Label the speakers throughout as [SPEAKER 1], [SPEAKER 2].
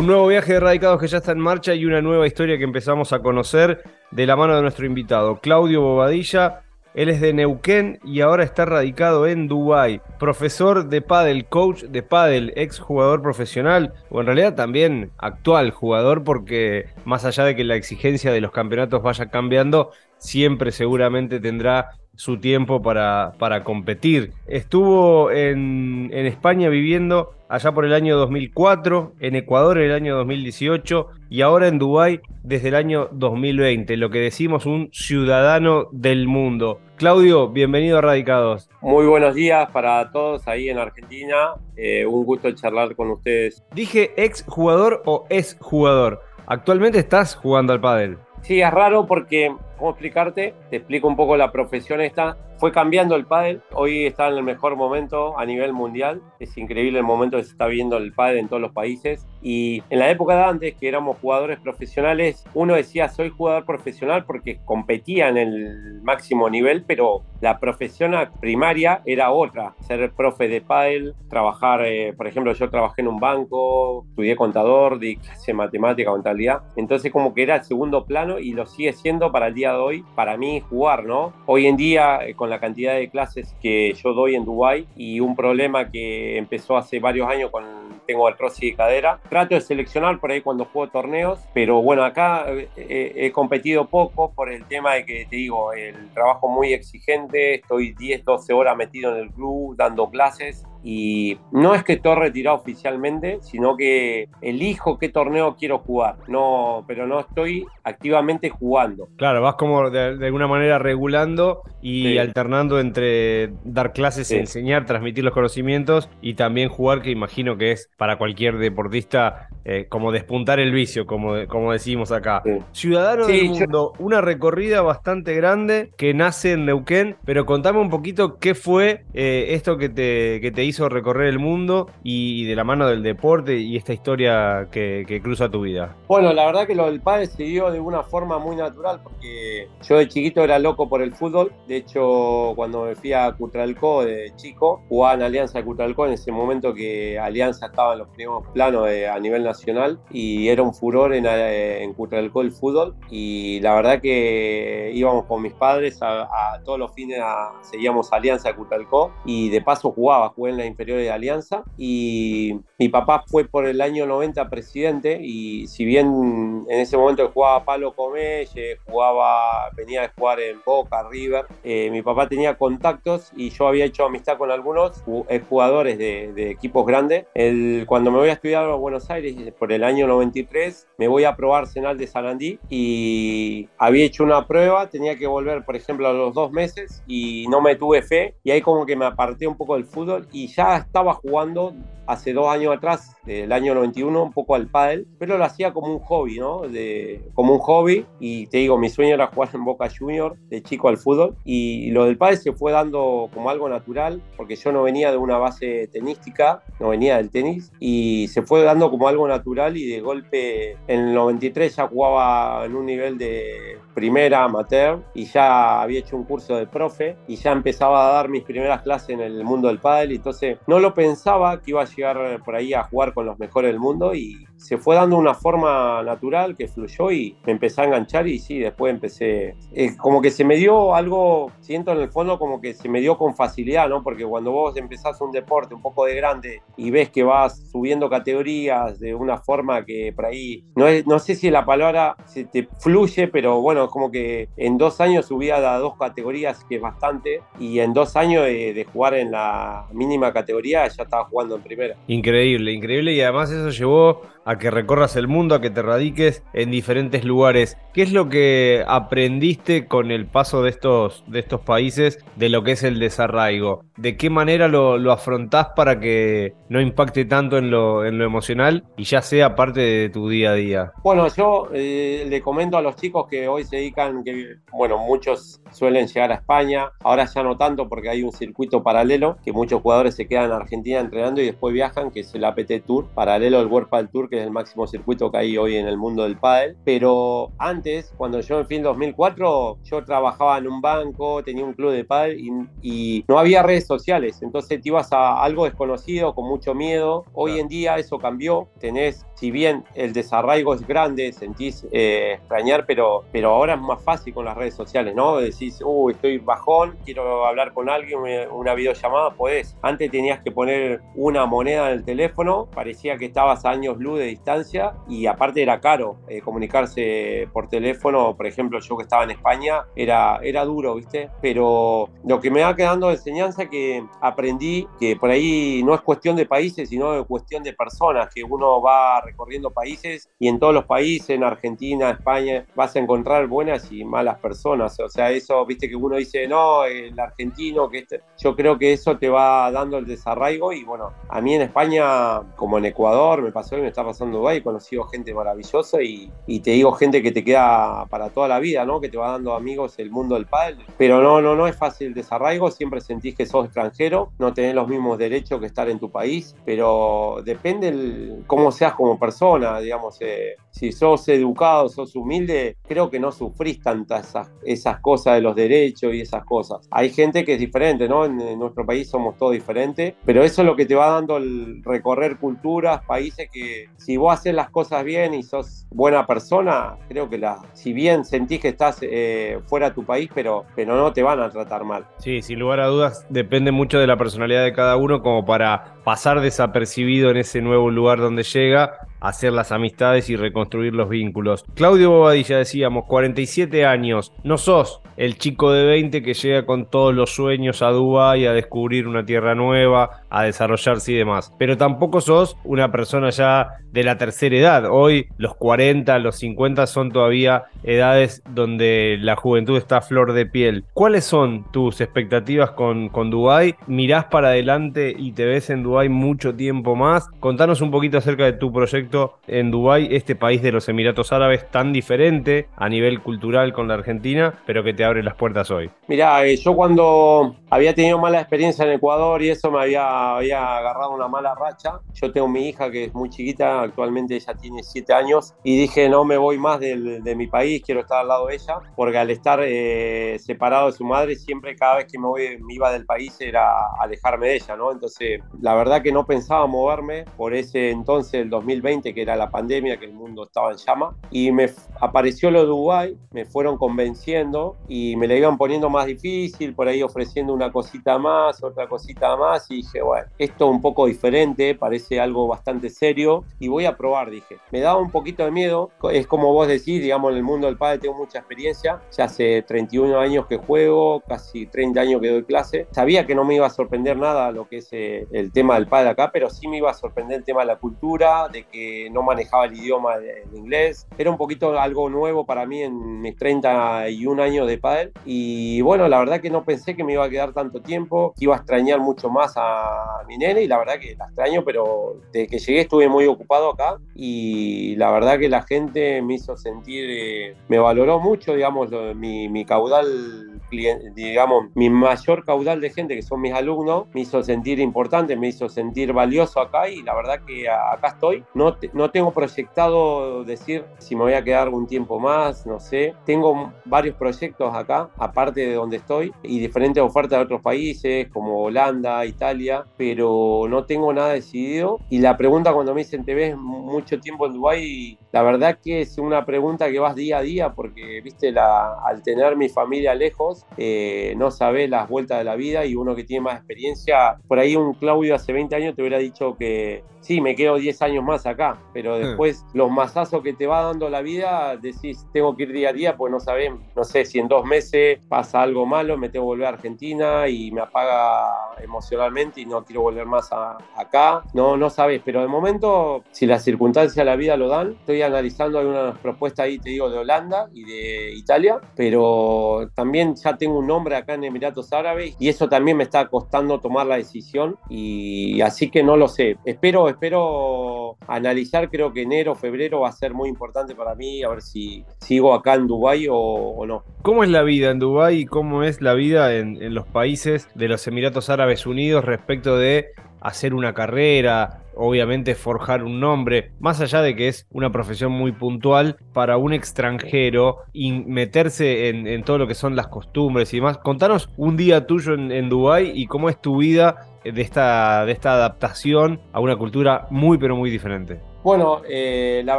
[SPEAKER 1] Un nuevo viaje de radicados que ya está en marcha y una nueva historia que empezamos a conocer de la mano de nuestro invitado, Claudio Bobadilla. Él es de Neuquén y ahora está radicado en Dubái. Profesor de pádel, coach de pádel, ex jugador profesional o en realidad también actual jugador porque más allá de que la exigencia de los campeonatos vaya cambiando, siempre seguramente tendrá su tiempo para, para competir. Estuvo en, en, España viviendo allá por el año 2004, en Ecuador en el año 2018 y ahora en Dubái desde el año 2020, lo que decimos un ciudadano del mundo. Claudio, bienvenido a Radicados.
[SPEAKER 2] Muy buenos días para todos ahí en Argentina. Eh, un gusto charlar con ustedes.
[SPEAKER 1] Dije ex jugador o es jugador. Actualmente estás jugando al pádel.
[SPEAKER 2] Sí, es raro porque ¿Cómo explicarte? Te explico un poco la profesión esta. Fue cambiando el pádel. Hoy está en el mejor momento a nivel mundial. Es increíble el momento que se está viendo el pádel en todos los países. Y en la época de antes, que éramos jugadores profesionales, uno decía soy jugador profesional porque competía en el máximo nivel, pero la profesión primaria era otra. Ser profe de pádel, trabajar, eh, por ejemplo, yo trabajé en un banco, estudié contador, di clase matemática, contabilidad. Entonces como que era el segundo plano y lo sigue siendo para el día de hoy, para mí jugar, ¿no? Hoy en día, eh, con la cantidad de clases que yo doy en Dubai y un problema que empezó hace varios años con tengo artrosis de cadera, trato de seleccionar por ahí cuando juego torneos, pero bueno, acá eh, he competido poco por el tema de que te digo, el trabajo muy exigente, estoy 10, 12 horas metido en el club dando clases y no es que estoy retirado oficialmente, sino que elijo qué torneo quiero jugar, no, pero no estoy activamente jugando.
[SPEAKER 1] Claro, vas como de, alguna manera regulando y alternando entre dar clases, enseñar, transmitir los conocimientos y también jugar, que imagino que es para cualquier deportista eh, como despuntar el vicio, como, como decimos acá. Ciudadano del mundo, una recorrida bastante grande que nace en Neuquén, pero contame un poquito qué fue eh, esto que te, que te hizo recorrer el mundo y, de la mano del deporte y esta historia que, cruza tu vida?
[SPEAKER 2] Bueno, la verdad que lo del padre se dio de una forma muy natural porque yo de chiquito era loco por el fútbol. De hecho, cuando me fui a Cutralcó de chico, jugaba en Alianza de Cutralcó en ese momento que Alianza estaba en los primeros planos a nivel nacional y era un furor en, eh, en Cutralcó el fútbol. Y la verdad que íbamos con mis padres a, todos los fines, a, seguíamos Alianza de Cutralcó y de paso jugaba, jugué en la inferior de Alianza y mi papá fue por el año 90 presidente y si bien en ese momento jugaba Palo Comelle, jugaba, venía de jugar en Boca, River, eh, mi papá tenía contactos y yo había hecho amistad con algunos jugadores de, equipos grandes. El, cuando me voy a estudiar a Buenos Aires por el año 93, me voy a probar Arsenal de Sarandí y había hecho una prueba, tenía que volver, por ejemplo, a los dos meses y no me tuve fe y ahí como que me aparté un poco del fútbol y ya estaba jugando hace dos años atrás, del año 91, un poco al pádel, pero lo hacía como un hobby, ¿no? De, como un hobby, y te digo, mi sueño era jugar en Boca Junior, de chico al fútbol, y lo del pádel se fue dando como algo natural, porque yo no venía de una base tenística, no venía del tenis, y se fue dando como algo natural, y de golpe en el 93 ya jugaba en un nivel de primera amateur, y ya había hecho un curso de profe, y ya empezaba a dar mis primeras clases en el mundo del pádel, y entonces no lo pensaba que iba a llegar llegar por ahí a jugar con los mejores del mundo y se fue dando una forma natural que fluyó y me empecé a enganchar y sí, después empecé, eh, como que se me dio algo, siento en el fondo como que se me dio con facilidad, ¿no? Porque cuando vos empezás un deporte un poco de grande y ves que vas subiendo categorías de una forma que por ahí, no, es, no sé si la palabra se te fluye, pero bueno, es como que en dos años subí a dos categorías, que es bastante, y en dos años de, de jugar en la mínima categoría ya estaba jugando en primera.
[SPEAKER 1] Increíble, increíble, y además eso llevó a que recorras el mundo, a que te radiques en diferentes lugares. ¿Qué es lo que aprendiste con el paso de estos, de estos países de lo que es el desarraigo? ¿De qué manera lo, lo afrontás para que no impacte tanto en lo, en lo emocional y ya sea parte de tu día a día?
[SPEAKER 2] Bueno, yo eh, le comento a los chicos que hoy se dedican, que bueno, muchos suelen llegar a España, ahora ya no tanto porque hay un circuito paralelo, que muchos jugadores se quedan en Argentina entrenando y después viajan, que es el APT Tour, paralelo al World Tour, que es el máximo circuito que hay hoy en el mundo del pádel. Pero antes, cuando yo en 2004, yo trabajaba en un banco, tenía un club de pádel y, no había redes sociales. Entonces te ibas a algo desconocido, con mucho miedo. Hoy en día eso cambió. Tenés si bien el desarraigo es grande, sentís eh, extrañar, pero, pero ahora es más fácil con las redes sociales, ¿no? Decís, uy, estoy bajón, quiero hablar con alguien, una videollamada, podés. Antes tenías que poner una moneda en el teléfono, parecía que estabas a años luz de distancia y aparte era caro eh, comunicarse por teléfono, por ejemplo, yo que estaba en España, era, era duro, ¿viste? Pero lo que me va quedando de enseñanza que aprendí que por ahí no es cuestión de países, sino de cuestión de personas, que uno va recorriendo países y en todos los países, en Argentina, España, vas a encontrar buenas y malas personas. O sea, eso, viste que uno dice, no, el argentino, que este... yo creo que eso te va dando el desarraigo y bueno, a mí en España, como en Ecuador, me pasó y me está pasando Dubái, he conocido gente maravillosa y, y, te digo gente que te queda para toda la vida, ¿no? Que te va dando amigos el mundo del pádel. Pero no, no, no es fácil el desarraigo, siempre sentís que sos extranjero, no tenés los mismos derechos que estar en tu país, pero depende el, cómo seas como persona, digamos, eh, si sos educado, sos humilde, creo que no sufrís tantas esas, cosas de los derechos y esas cosas. Hay gente que es diferente, ¿no? En, nuestro país somos todos diferentes, pero eso es lo que te va dando el recorrer culturas, países que si vos haces las cosas bien y sos buena persona, creo que la, si bien sentís que estás eh, fuera de tu país, pero, pero no te van a tratar mal.
[SPEAKER 1] Sí, sin lugar a dudas, depende mucho de la personalidad de cada uno como para pasar desapercibido en ese nuevo lugar donde llega hacer las amistades y reconstruir los vínculos. Claudio Bobadilla, decíamos, 47 años, no sos el chico de 20 que llega con todos los sueños a Dubái a descubrir una tierra nueva, a desarrollarse y demás, pero tampoco sos una persona ya de la tercera edad. Hoy los 40, los 50 son todavía edades donde la juventud está a flor de piel. ¿Cuáles son tus expectativas con, con Dubái? ¿Mirás para adelante y te ves en Dubái mucho tiempo más? Contanos un poquito acerca de tu proyecto en Dubái, este país de los Emiratos Árabes tan diferente a nivel cultural con la Argentina, pero que te abre las puertas hoy.
[SPEAKER 2] Mirá, eh, yo cuando había tenido mala experiencia en Ecuador y eso me había, había agarrado una mala racha, yo tengo mi hija que es muy chiquita, actualmente ella tiene 7 años, y dije no me voy más de, de mi país, quiero estar al lado de ella, porque al estar eh, separado de su madre, siempre cada vez que me, voy, me iba del país era alejarme de ella, ¿no? Entonces, la verdad que no pensaba moverme por ese entonces, el 2020, que era la pandemia, que el mundo estaba en llama, y me apareció lo de Dubái, me fueron convenciendo y me la iban poniendo más difícil, por ahí ofreciendo una cosita más, otra cosita más, y dije, bueno, esto un poco diferente, parece algo bastante serio, y voy a probar, dije. Me daba un poquito de miedo, es como vos decís, digamos, en el mundo del padre tengo mucha experiencia, ya hace 31 años que juego, casi 30 años que doy clase, sabía que no me iba a sorprender nada lo que es eh, el tema del padre acá, pero sí me iba a sorprender el tema de la cultura, de que no manejaba el idioma en inglés, era un poquito algo nuevo para mí en mis 31 años de padre, y bueno, la verdad que no pensé que me iba a quedar tanto tiempo, que iba a extrañar mucho más a mi nene, y la verdad que la extraño, pero desde que llegué estuve muy ocupado acá, y la verdad que la gente me hizo sentir, eh, me valoró mucho, digamos, mi, mi caudal digamos, mi mayor caudal de gente, que son mis alumnos, me hizo sentir importante, me hizo sentir valioso acá y la verdad que acá estoy. No, no tengo proyectado decir si me voy a quedar un tiempo más, no sé. Tengo varios proyectos acá, aparte de donde estoy, y diferentes ofertas de otros países, como Holanda, Italia, pero no tengo nada decidido. Y la pregunta cuando me dicen, ¿te ves mucho tiempo en Dubái? La verdad que es una pregunta que vas día a día, porque, viste, la, al tener mi familia lejos, eh, no sabe las vueltas de la vida y uno que tiene más experiencia, por ahí un Claudio hace 20 años te hubiera dicho que sí, me quedo 10 años más acá, pero después los masazos que te va dando la vida, decís, tengo que ir día a día, pues no sabés, no sé, si en dos meses pasa algo malo, me tengo que volver a Argentina y me apaga emocionalmente y no quiero volver más a, acá, no, no sabes, pero de momento, si las circunstancias de la vida lo dan, estoy analizando algunas propuestas ahí, te digo, de Holanda y de Italia, pero también ya tengo un nombre acá en Emiratos Árabes y eso también me está costando tomar la decisión y así que no lo sé, espero espero analizar, creo que enero, febrero va a ser muy importante para mí, a ver si sigo acá en Dubái o, no.
[SPEAKER 1] ¿Cómo es la vida en Dubái y cómo es la vida en, en los países de los Emiratos Árabes Unidos respecto de hacer una carrera, obviamente forjar un nombre, más allá de que es una profesión muy puntual para un extranjero y meterse en, todo lo que son las costumbres y demás. Contanos un día tuyo en, en Dubái y cómo es tu vida de esta, de esta adaptación a una cultura muy pero muy diferente.
[SPEAKER 2] Bueno, eh, la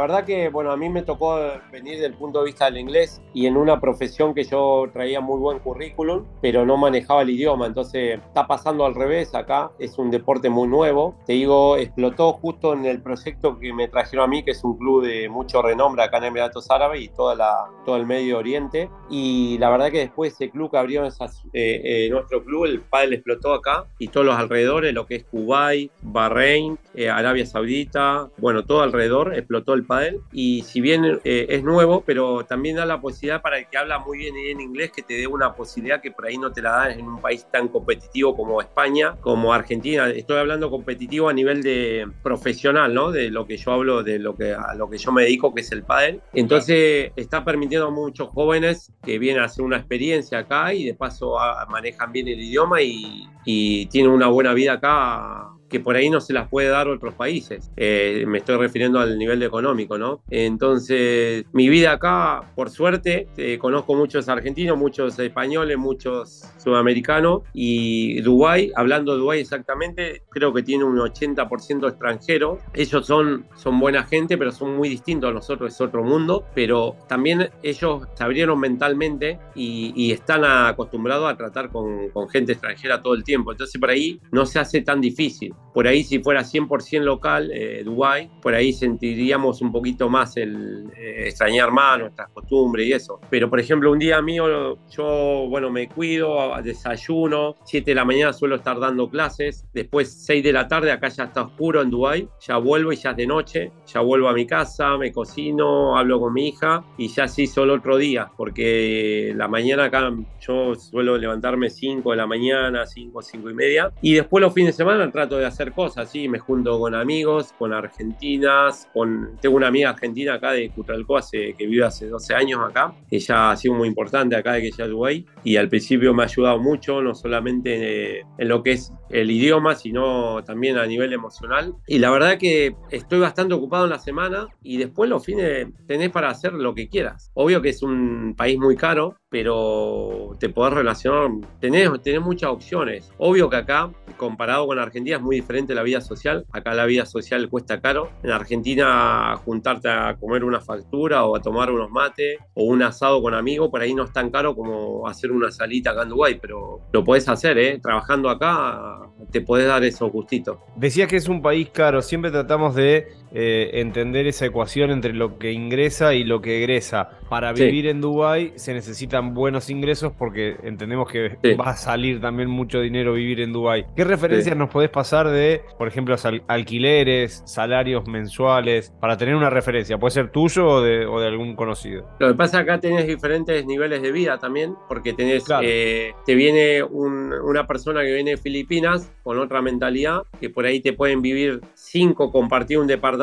[SPEAKER 2] verdad que bueno, a mí me tocó venir del punto de vista del inglés y en una profesión que yo traía muy buen currículum, pero no manejaba el idioma. Entonces está pasando al revés acá, es un deporte muy nuevo. Te digo, explotó justo en el proyecto que me trajeron a mí, que es un club de mucho renombre acá en Emiratos Árabes y toda la, todo el Medio Oriente. Y la verdad que después ese club que abrió esas, eh, eh, nuestro club, el pádel explotó acá y todos los alrededores, lo que es Kuwait, Bahrein, Arabia Saudita, bueno, todo alrededor, explotó el pádel y si bien eh, es nuevo, pero también da la posibilidad para el que habla muy bien en inglés que te dé una posibilidad que por ahí no te la dan en un país tan competitivo como España, como Argentina. Estoy hablando competitivo a nivel de profesional, ¿no? De lo que yo hablo, de lo que a lo que yo me dedico, que es el pádel. Entonces está permitiendo a muchos jóvenes que vienen a hacer una experiencia acá y de paso manejan bien el idioma y, y tienen una buena vida acá que por ahí no se las puede dar otros países. Eh, me estoy refiriendo al nivel económico, ¿no? Entonces, mi vida acá, por suerte, eh, conozco muchos argentinos, muchos españoles, muchos sudamericanos y Dubái, hablando de Dubái exactamente, creo que tiene un 80% extranjero. Ellos son, son buena gente, pero son muy distintos a nosotros, es otro mundo, pero también ellos se abrieron mentalmente y, están acostumbrados a tratar con, con gente extranjera todo el tiempo. Entonces, por ahí no se hace tan difícil. Por ahí si fuera 100% local, eh, Dubái, por ahí sentiríamos un poquito más el eh, extrañar más nuestras costumbres y eso. Pero por ejemplo, un día mío, yo, bueno, me cuido, desayuno, 7 de la mañana suelo estar dando clases, después 6 de la tarde, acá ya está oscuro en Dubái, ya vuelvo y ya es de noche, ya vuelvo a mi casa, me cocino, hablo con mi hija y ya sí solo otro día, porque la mañana acá yo suelo levantarme 5 de la mañana, 5, 5 y media, y después los fines de semana trato de hacer cosas, sí, me junto con amigos, con argentinas, con... tengo una amiga argentina acá de Cutralcó hace, que vive hace 12 años acá, ella ha sido muy importante acá de que ella Uruguay y al principio me ha ayudado mucho, no solamente en lo que es el idioma, sino también a nivel emocional. Y la verdad que estoy bastante ocupado en la semana y después los fines tenés para hacer lo que quieras. Obvio que es un país muy caro, pero te podés relacionar, tenés, tenés muchas opciones. Obvio que acá, comparado con Argentina, es muy diferente la vida social. Acá la vida social cuesta caro. En Argentina, juntarte a comer una factura o a tomar unos mates o un asado con amigos, por ahí no es tan caro como hacer una salita acá en Dubái, pero lo podés hacer, ¿eh? Trabajando acá te podés dar esos gustitos.
[SPEAKER 1] Decías que es un país caro, siempre tratamos de eh, entender esa ecuación entre lo que ingresa y lo que egresa. Para vivir en Dubái se necesitan buenos ingresos porque entendemos que va a salir también mucho dinero vivir en Dubái. ¿Qué referencias nos podés pasar de, por ejemplo, alquileres, salarios mensuales, para tener una referencia? ¿Puede ser tuyo o de, algún conocido?
[SPEAKER 2] Lo que pasa acá tenés diferentes niveles de vida también, porque tenés, eh, te viene una persona que viene de Filipinas con otra mentalidad, que por ahí te pueden vivir cinco, compartir un departamento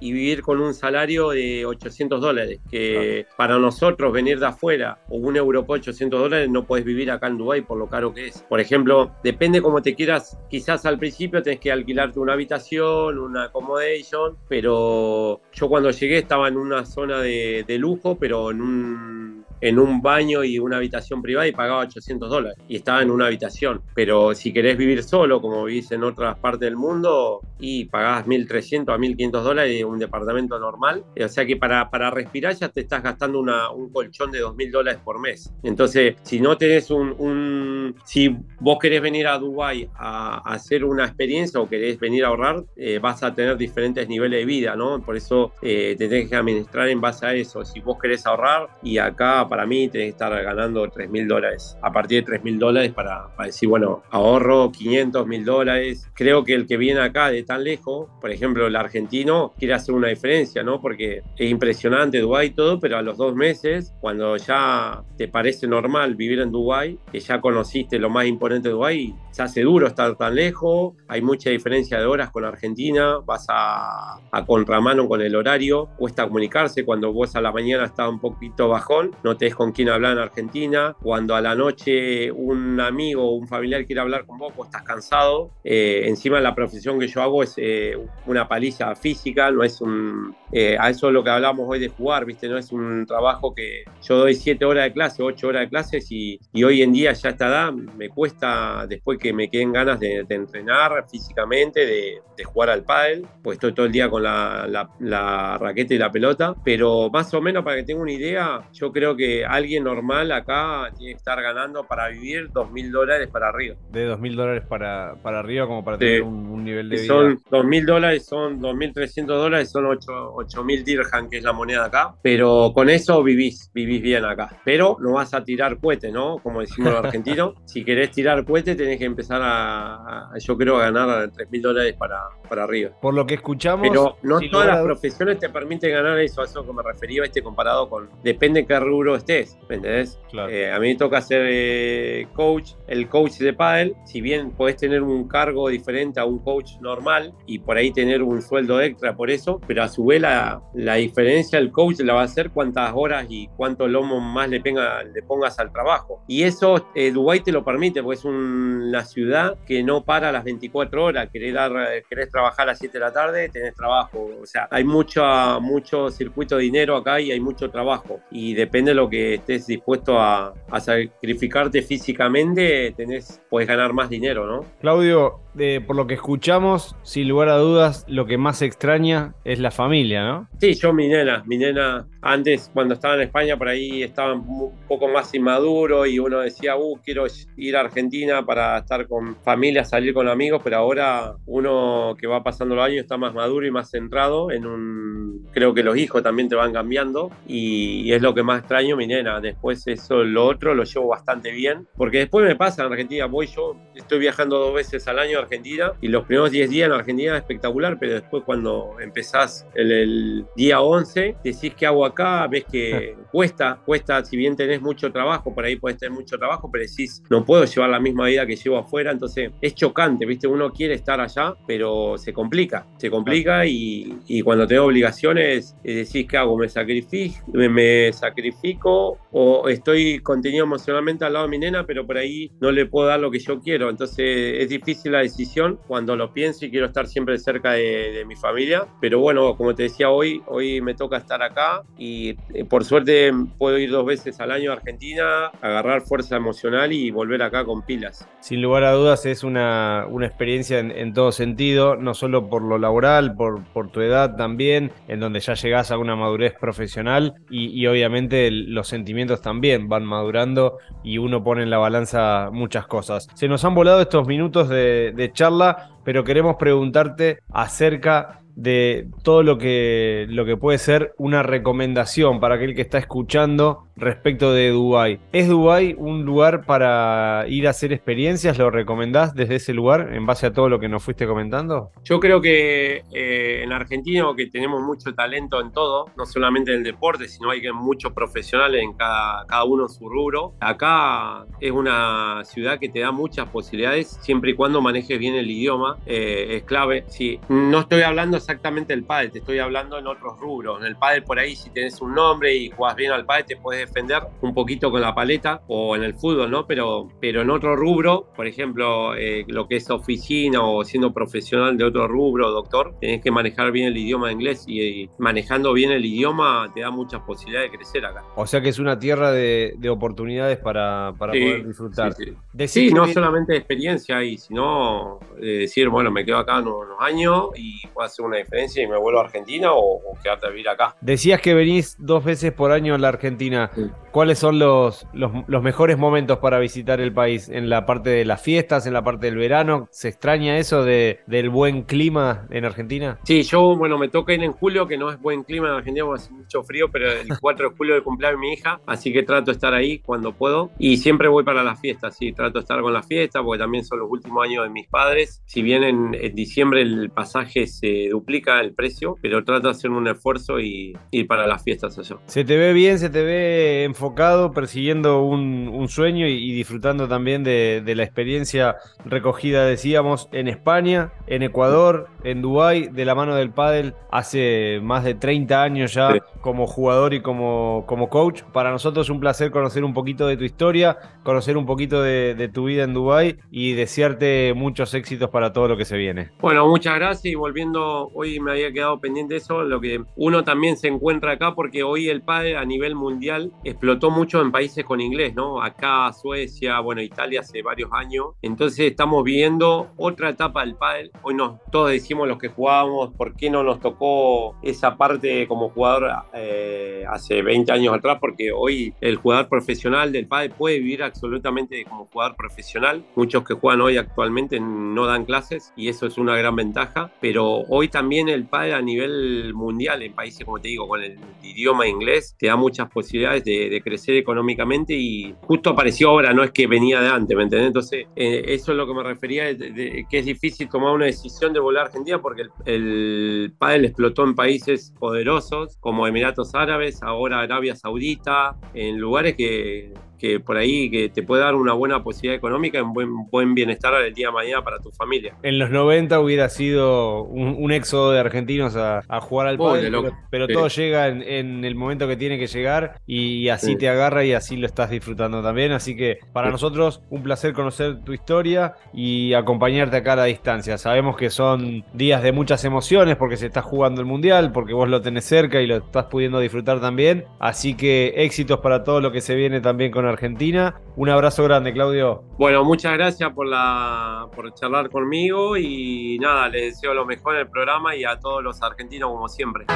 [SPEAKER 2] y vivir con un salario de 800 dólares, que para nosotros venir de afuera o un euro por 800 dólares no puedes vivir acá en Dubái por lo caro que es. Por ejemplo, depende cómo te quieras, quizás al principio tenés que alquilarte una habitación, una accommodation, pero yo cuando llegué estaba en una zona de, de lujo, pero en un en un baño y una habitación privada y pagaba 800 dólares y estaba en una habitación. Pero si querés vivir solo, como vivís en otras partes del mundo, y pagás 1.300 a 1.500 dólares un departamento normal, o sea que para, para respirar ya te estás gastando una, un colchón de 2.000 dólares por mes. Entonces, si no tenés un, un si vos querés venir a Dubái a, hacer una experiencia o querés venir a ahorrar, eh, vas a tener diferentes niveles de vida, ¿no? Por eso eh, te tenés que administrar en base a eso. Si vos querés ahorrar y acá para mí tenés que estar ganando 3 mil dólares. A partir de 3 mil dólares para, decir, bueno, ahorro 500 mil dólares. Creo que el que viene acá de tan lejos, por ejemplo, el argentino, quiere hacer una diferencia, ¿no? Porque es impresionante Dubái y todo, pero a los dos meses, cuando ya te parece normal vivir en Dubái, que ya conociste lo más imponente de Dubái, se hace duro estar tan lejos, hay mucha diferencia de horas con Argentina, vas a, a contramano con el horario, cuesta comunicarse, cuando vos a la mañana estás un poquito bajón, no no tenés con quién hablar en Argentina, cuando a la noche un amigo o un familiar quiere hablar con vos, vos estás cansado. Eh, encima la profesión que yo hago es eh, una paliza física, no es un... Eh, a eso es lo que hablamos hoy de jugar, ¿viste? No es un trabajo que yo doy siete horas de clase, ocho horas de clases y, y hoy en día ya a esta edad me cuesta, después que me queden ganas de, de entrenar físicamente, de, de, jugar al pádel, pues estoy todo el día con la, la, la raqueta y la pelota, pero más o menos para que tenga una idea, yo creo que alguien normal acá tiene que estar ganando para vivir dos mil dólares para arriba.
[SPEAKER 1] De dos mil dólares para, para arriba como para tener un, un, nivel de vida.
[SPEAKER 2] Son dos mil dólares, son dos mil trescientos dólares, son ocho mil dirham, que es la moneda acá, pero con eso vivís, vivís bien acá. Pero no vas a tirar cohete, ¿no? Como decimos los argentinos, si querés tirar cohete tenés que empezar a, a yo creo, a ganar tres mil dólares para, para arriba.
[SPEAKER 1] Por lo que escuchamos...
[SPEAKER 2] Pero no todas las profesiones te permiten ganar eso, a eso que me refería, este comparado con... Depende de qué rubro estés, ¿me entendés?
[SPEAKER 1] Claro.
[SPEAKER 2] Eh, a mí me toca ser eh, coach, el coach de pádel, si bien podés tener un cargo diferente a un coach normal y por ahí tener un sueldo extra por eso, pero a su vez la, la diferencia el coach la va a hacer cuántas horas y cuánto lomo más le, penga, le pongas al trabajo. Y eso eh, Dubái te lo permite, porque es una ciudad que no para las 24 horas, querés, dar, querés trabajar a las 7 de la tarde, tenés trabajo, o sea, hay mucho, mucho circuito de dinero acá y hay mucho trabajo y depende de lo que estés dispuesto a, a sacrificarte físicamente, tenés, puedes ganar más dinero, ¿no?
[SPEAKER 1] Claudio, eh, por lo que escuchamos, sin lugar a dudas, lo que más extraña es la familia, ¿no?
[SPEAKER 2] Sí, yo mi nena, mi nena, antes cuando estaba en España por ahí estaba un poco más inmaduro y uno decía, uh, quiero ir a Argentina para estar con familia, salir con amigos, pero ahora uno que va pasando los años está más maduro y más centrado en un... Creo que los hijos también te van cambiando y, y es lo que más extraño mi nena. Después eso, lo otro lo llevo bastante bien, porque después me pasa en Argentina, voy yo, estoy viajando dos veces al año a Argentina y los primeros 10 días en Argentina es espectacular, pero después cuando empezás el, el día 11, decís qué hago acá, ves que cuesta, cuesta, si bien tenés mucho trabajo, por ahí puedes tener mucho trabajo, pero decís, no puedo llevar la misma vida que llevo afuera, entonces es chocante, ¿viste? Uno quiere estar allá, pero se complica, se complica y, y cuando tengo obligaciones decís, ¿qué hago? ¿Me sacrifico, me, me sacrifico o estoy contenido emocionalmente al lado de mi nena, pero por ahí no le puedo dar lo que yo quiero? Entonces es difícil la decisión cuando lo pienso y quiero estar siempre cerca de, mi familia, pero bueno, como te decía hoy, hoy me toca estar acá y eh, por suerte puedo ir dos veces al año a Argentina, agarrar fuerza emocional y volver acá con pilas.
[SPEAKER 1] Sin lugar a dudas es una, una experiencia en, en, todo sentido, no solo por lo laboral, por, tu edad también, en donde ya llegás a una madurez profesional y, y obviamente el, los sentimientos también van madurando y uno pone en la balanza muchas cosas. Se nos han volado estos minutos de, charla, pero queremos preguntarte acerca de todo lo que, lo que puede ser una recomendación para aquel que está escuchando respecto de Dubái. ¿Es Dubái un lugar para ir a hacer experiencias? ¿Lo recomendás desde ese lugar en base a todo lo que nos fuiste comentando?
[SPEAKER 2] Yo creo que eh, en Argentina, que tenemos mucho talento en todo, no solamente en el deporte, sino hay muchos profesionales en cada, cada uno en su rubro. Acá es una ciudad que te da muchas posibilidades siempre y cuando manejes bien el idioma. Eh, es clave. No estoy hablando exactamente del pádel, te estoy hablando en otros rubros. En el pádel por ahí si tenés un nombre y jugás bien al pádel te puedes defender un poquito con la paleta o en el fútbol, ¿no? Pero, pero en otro rubro, por ejemplo, eh, lo que es oficina o siendo profesional de otro rubro, doctor, tenés que manejar bien el idioma inglés y, y, manejando bien el idioma te da muchas posibilidades de crecer acá.
[SPEAKER 1] O sea que es una tierra de, de oportunidades para, para
[SPEAKER 2] sí,
[SPEAKER 1] poder disfrutar.
[SPEAKER 2] Sí, sí. sí no solamente de experiencia ahí, sino de decir, bueno, me quedo acá unos, unos años y puedo hacer una diferencia y me vuelvo a Argentina o, o quedarte a vivir acá.
[SPEAKER 1] Decías que venís dos veces por año a la Argentina. Sí. ¿Cuáles son los, los, los, mejores momentos para visitar el país? ¿En la parte de las fiestas, en la parte del verano? ¿Se extraña eso de, del buen clima en Argentina?
[SPEAKER 2] Sí, yo, bueno, me toca ir en julio, que no es buen clima en Argentina, porque hace mucho frío, pero el 4 de julio de cumpleaños mi hija, así que trato de estar ahí cuando puedo. Y siempre voy para las fiestas, sí, trato de estar con las fiestas, porque también son los últimos años de mis padres. Si bien en, en diciembre el pasaje se duplica el precio, pero trato de hacer un esfuerzo y ir para las fiestas allá.
[SPEAKER 1] Se te ve bien, se te ve enfocado, persiguiendo un, un sueño y, y, disfrutando también de, de, la experiencia recogida, decíamos, en España, en Ecuador, en Dubái, de la mano del pádel, hace más de 30 años ya, sí. Como jugador y como, como coach. Para nosotros es un placer conocer un poquito de tu historia, conocer un poquito de, tu vida en Dubái y desearte muchos éxitos para todo lo que se viene.
[SPEAKER 2] Bueno, muchas gracias y volviendo, hoy me había quedado pendiente eso, lo que uno también se encuentra acá porque hoy el padre a nivel mundial explotó mucho en países con inglés, ¿no? Acá, Suecia, bueno, Italia hace varios años. Entonces estamos viviendo otra etapa del pádel. Hoy nos todos decimos los que jugábamos, ¿por qué no nos tocó esa parte como jugador eh, hace 20 años atrás? Porque hoy el jugador profesional del pádel puede vivir absolutamente como jugador profesional. Muchos que juegan hoy actualmente no dan clases y eso es una gran ventaja. Pero hoy también el pádel a nivel mundial, en países como te digo, con el idioma inglés, te da muchas posibilidades de, crecer económicamente y justo apareció ahora, no es que venía de antes, ¿me entendés? Entonces, eh, eso es lo que me refería, que es difícil tomar una decisión de volar a Argentina porque el, el pádel explotó en países poderosos como Emiratos Árabes, ahora Arabia Saudita, en lugares que que por ahí que te puede dar una buena posibilidad económica y un buen, buen bienestar el día de mañana para tu familia.
[SPEAKER 1] En los 90 hubiera sido un, éxodo de argentinos a, jugar al pádel, pero, todo llega en, el momento que tiene que llegar y así te agarra y así lo estás disfrutando también. Así que para nosotros un placer conocer tu historia y acompañarte acá a la distancia. Sabemos que son días de muchas emociones porque se está jugando el Mundial, porque vos lo tenés cerca y lo estás pudiendo disfrutar también. Así que éxitos para todo lo que se viene también con Argentina. Un abrazo grande, Claudio.
[SPEAKER 2] Bueno, muchas gracias por, la, por charlar conmigo y nada, les deseo lo mejor en el programa y a todos los argentinos como siempre.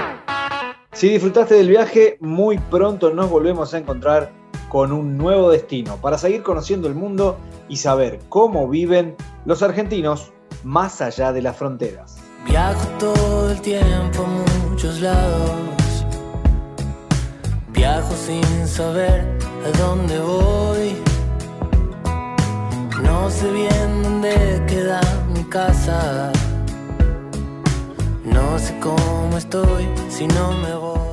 [SPEAKER 3] Si disfrutaste del viaje, muy pronto nos volvemos a encontrar con un nuevo destino para seguir conociendo el mundo y saber cómo viven los argentinos más allá de las fronteras.
[SPEAKER 4] Viajo todo el tiempo a muchos lados Viajo sin saber a dónde voy. No sé bien dónde queda mi casa. No sé cómo estoy si no me voy.